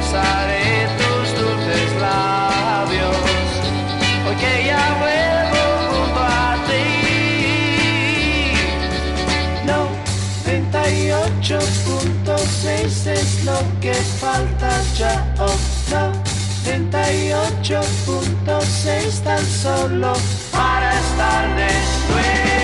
besaré tus dulces labios, hoy que ya vuelvo junto a ti. No, 98.6 es lo que falta ya, oh no, 98.6 tan solo para estar de nuevo.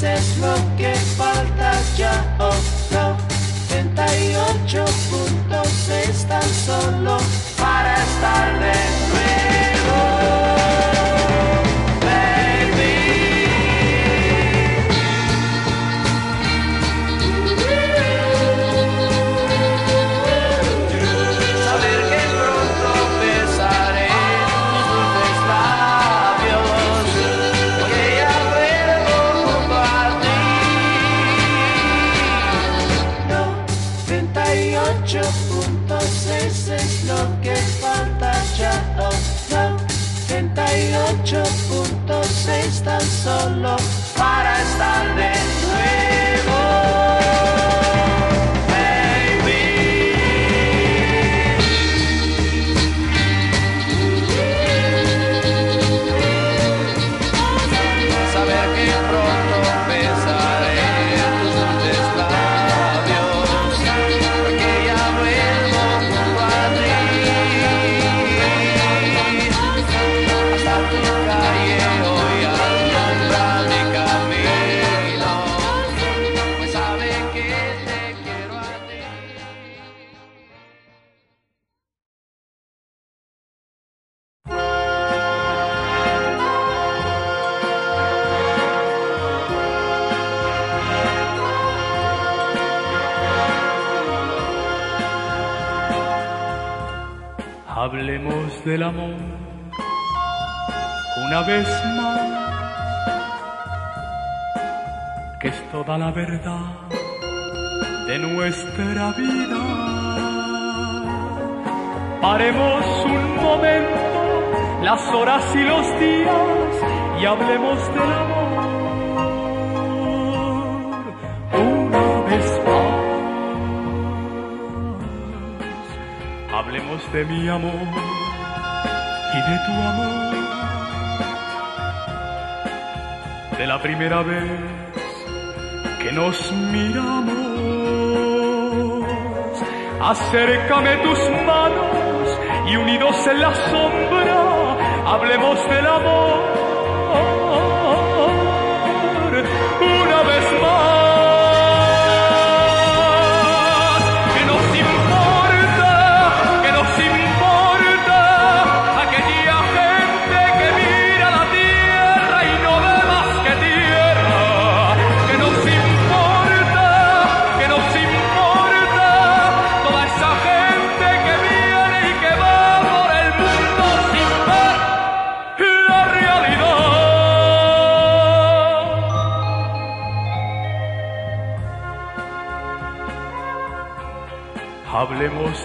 Del de nuestra vida. Paremos un momento las horas y los días y hablemos del amor una vez más. Hablemos de mi amor y de tu amor. De la primera vez que nos miramos, acércame tus manos y unidos en la sombra, hablemos del amor.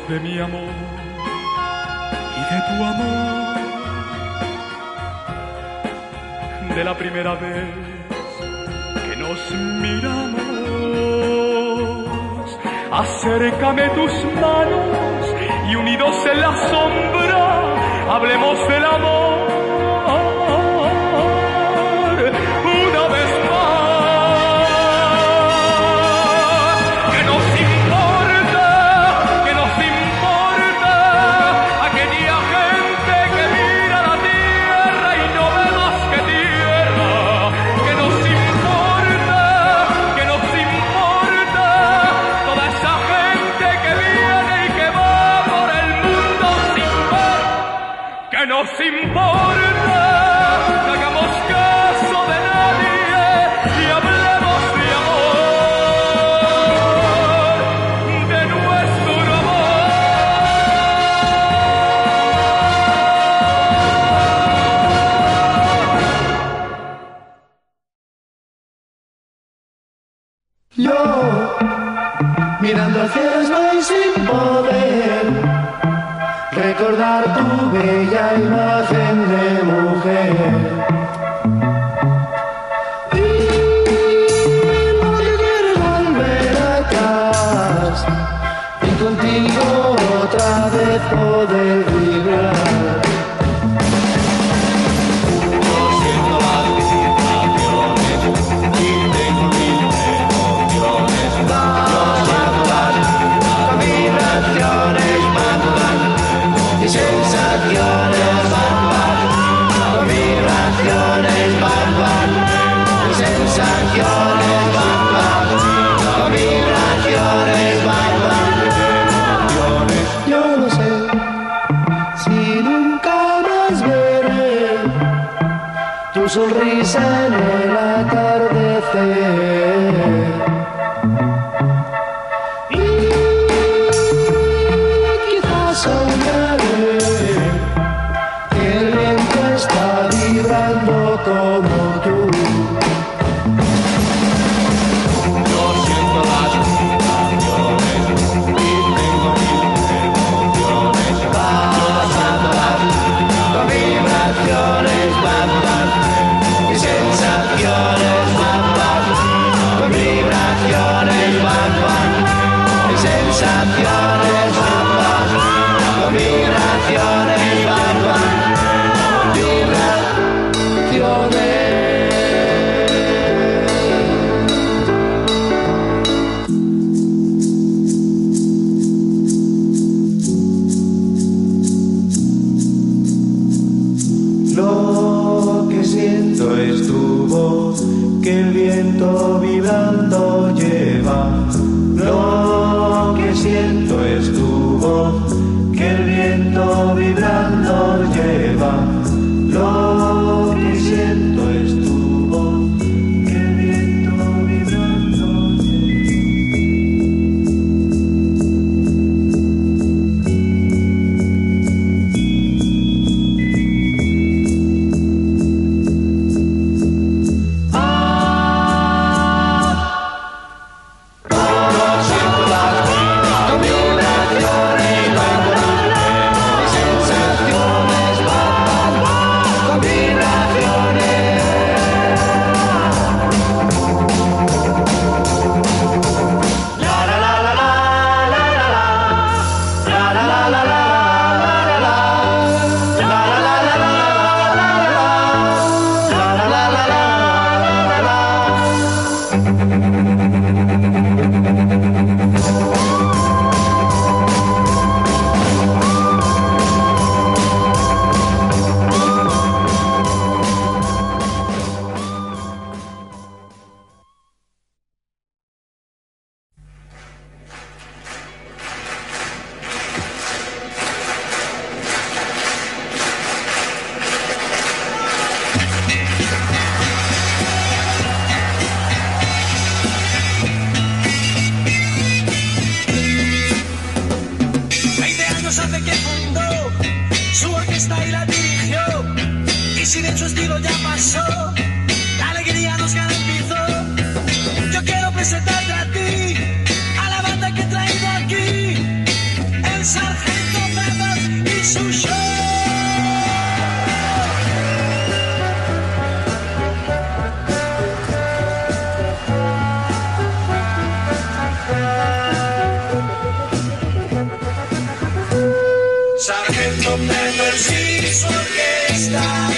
de mi amor y de tu amor, de la primera vez que nos miramos. Acércame tus manos y unidos en la sombra, hablemos del amor.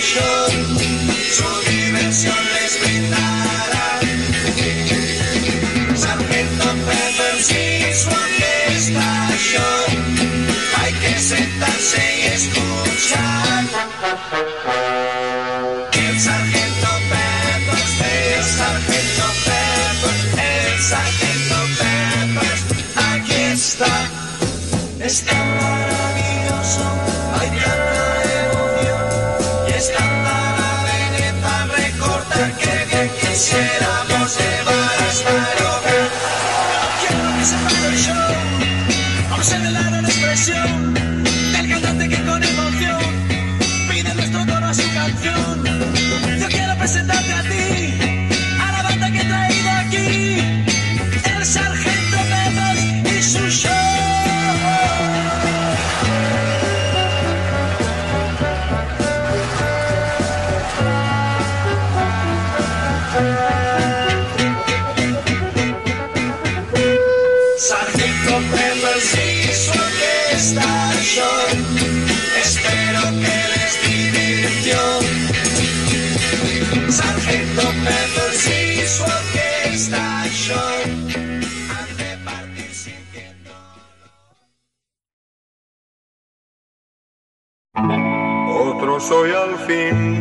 passion. espero que les divirtió. Sargento Pepper y su orquesta show. Otro soy al fin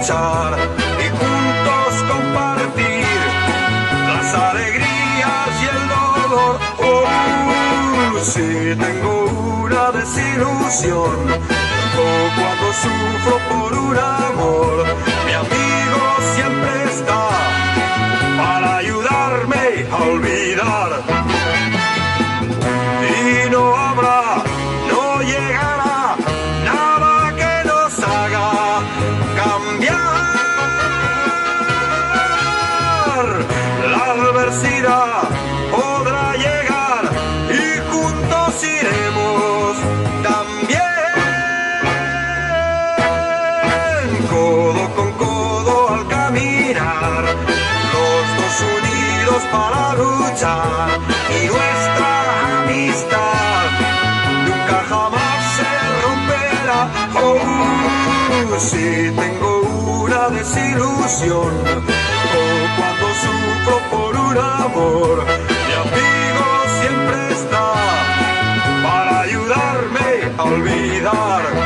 y juntos compartir las alegrías y el dolor. Oh, si tengo una desilusión o cuando sufro por un amor, mi amigo siempre está para ayudarme a olvidar. para luchar y nuestra amistad nunca jamás se romperá. Oh, si tengo una desilusión o cuando sufro por un amor, mi amigo siempre está para ayudarme a olvidar.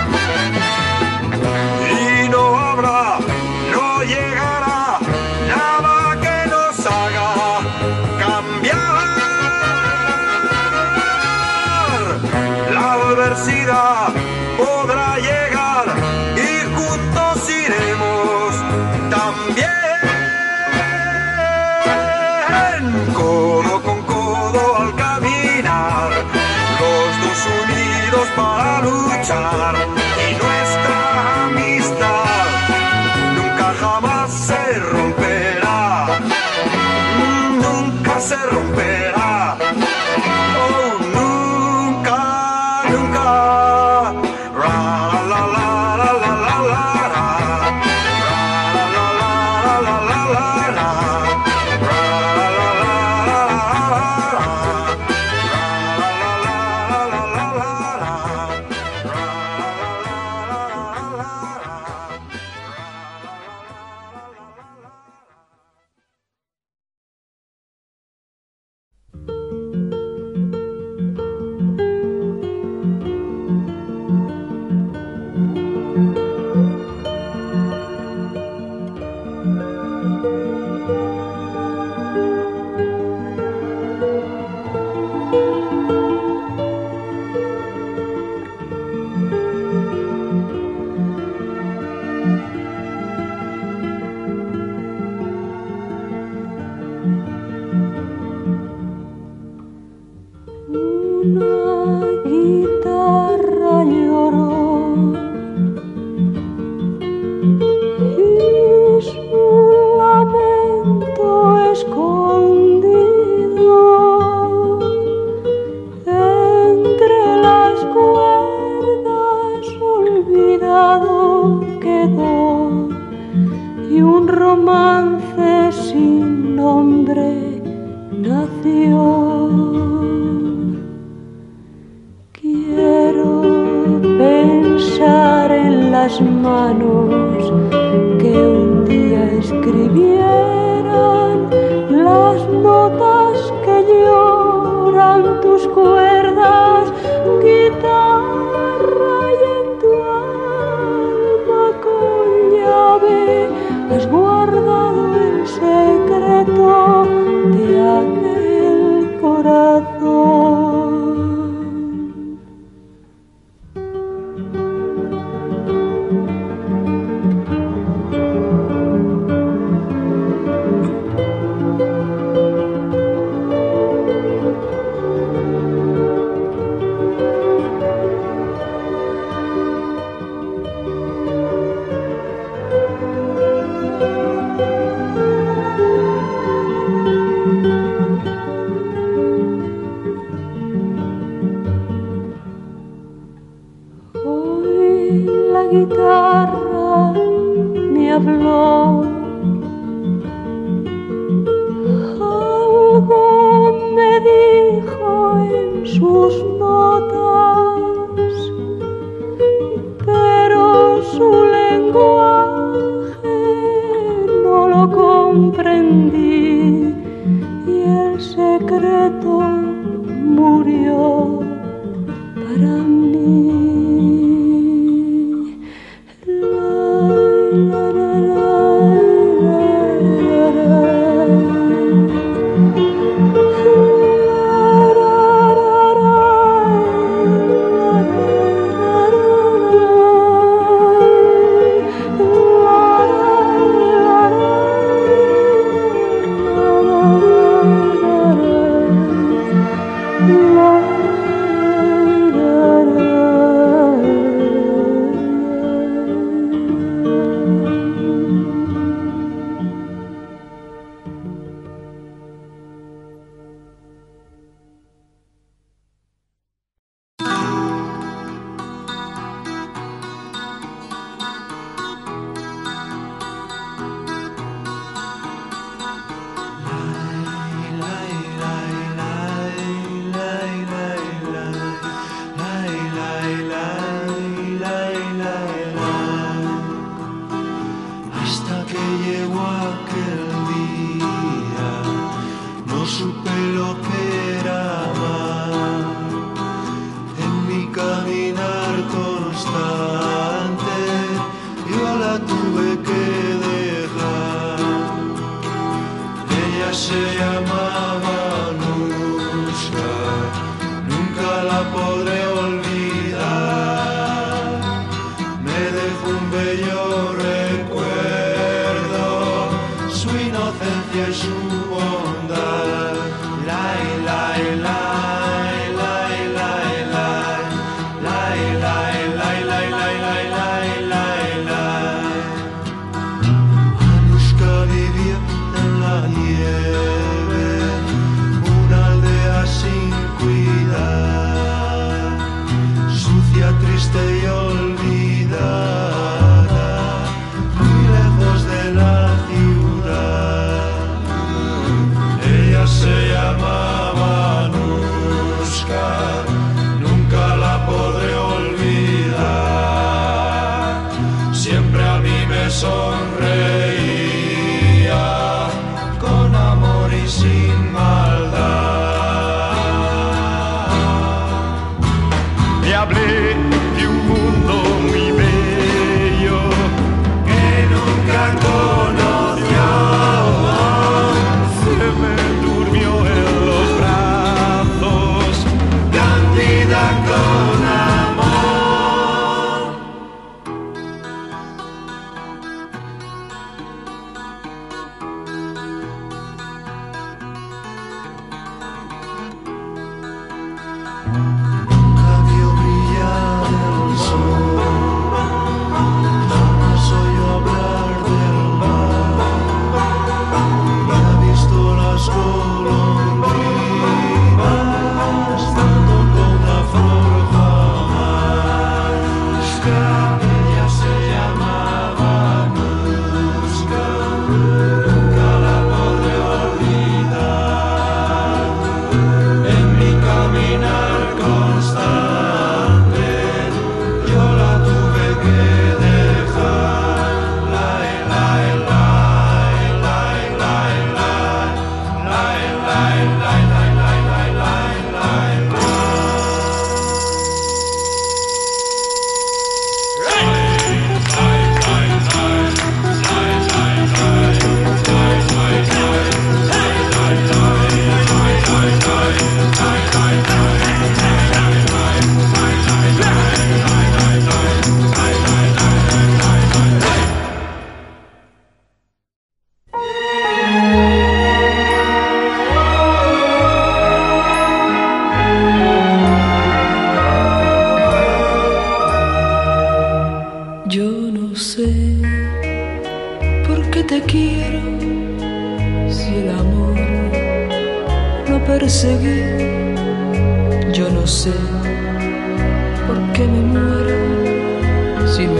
Hindi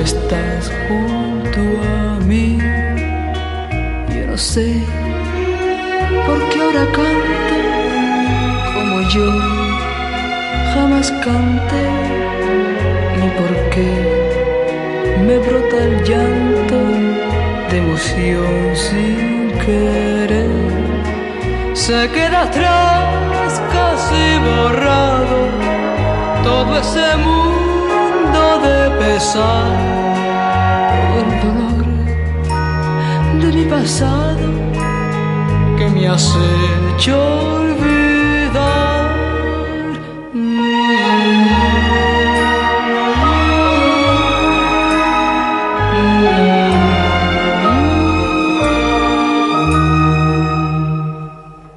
estás junto a mí. Yo no sé por qué ahora canto como yo jamás canté, ni por qué me brota el llanto de emoción sin querer. Se queda atrás casi borrado todo ese mundo de pesar, todo el dolor de mi pasado que me has hecho olvidar.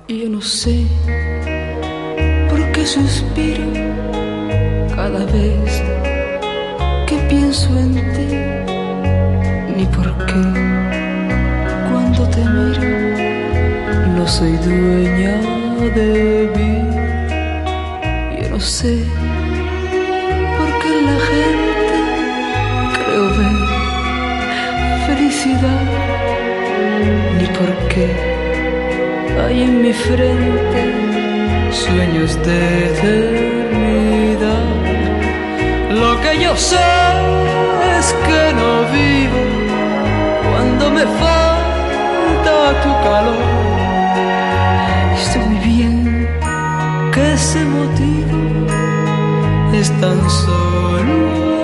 Y yo no sé por qué suspiro cada vez en ti, ni por qué cuando te miro no soy dueña de mí. Yo no sé por qué la gente creo ver felicidad, ni por qué hay en mi frente sueños de eternidad. Lo que yo sé es que no vivo cuando me falta tu calor. Estoy muy bien que ese motivo es tan solo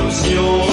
ilusión.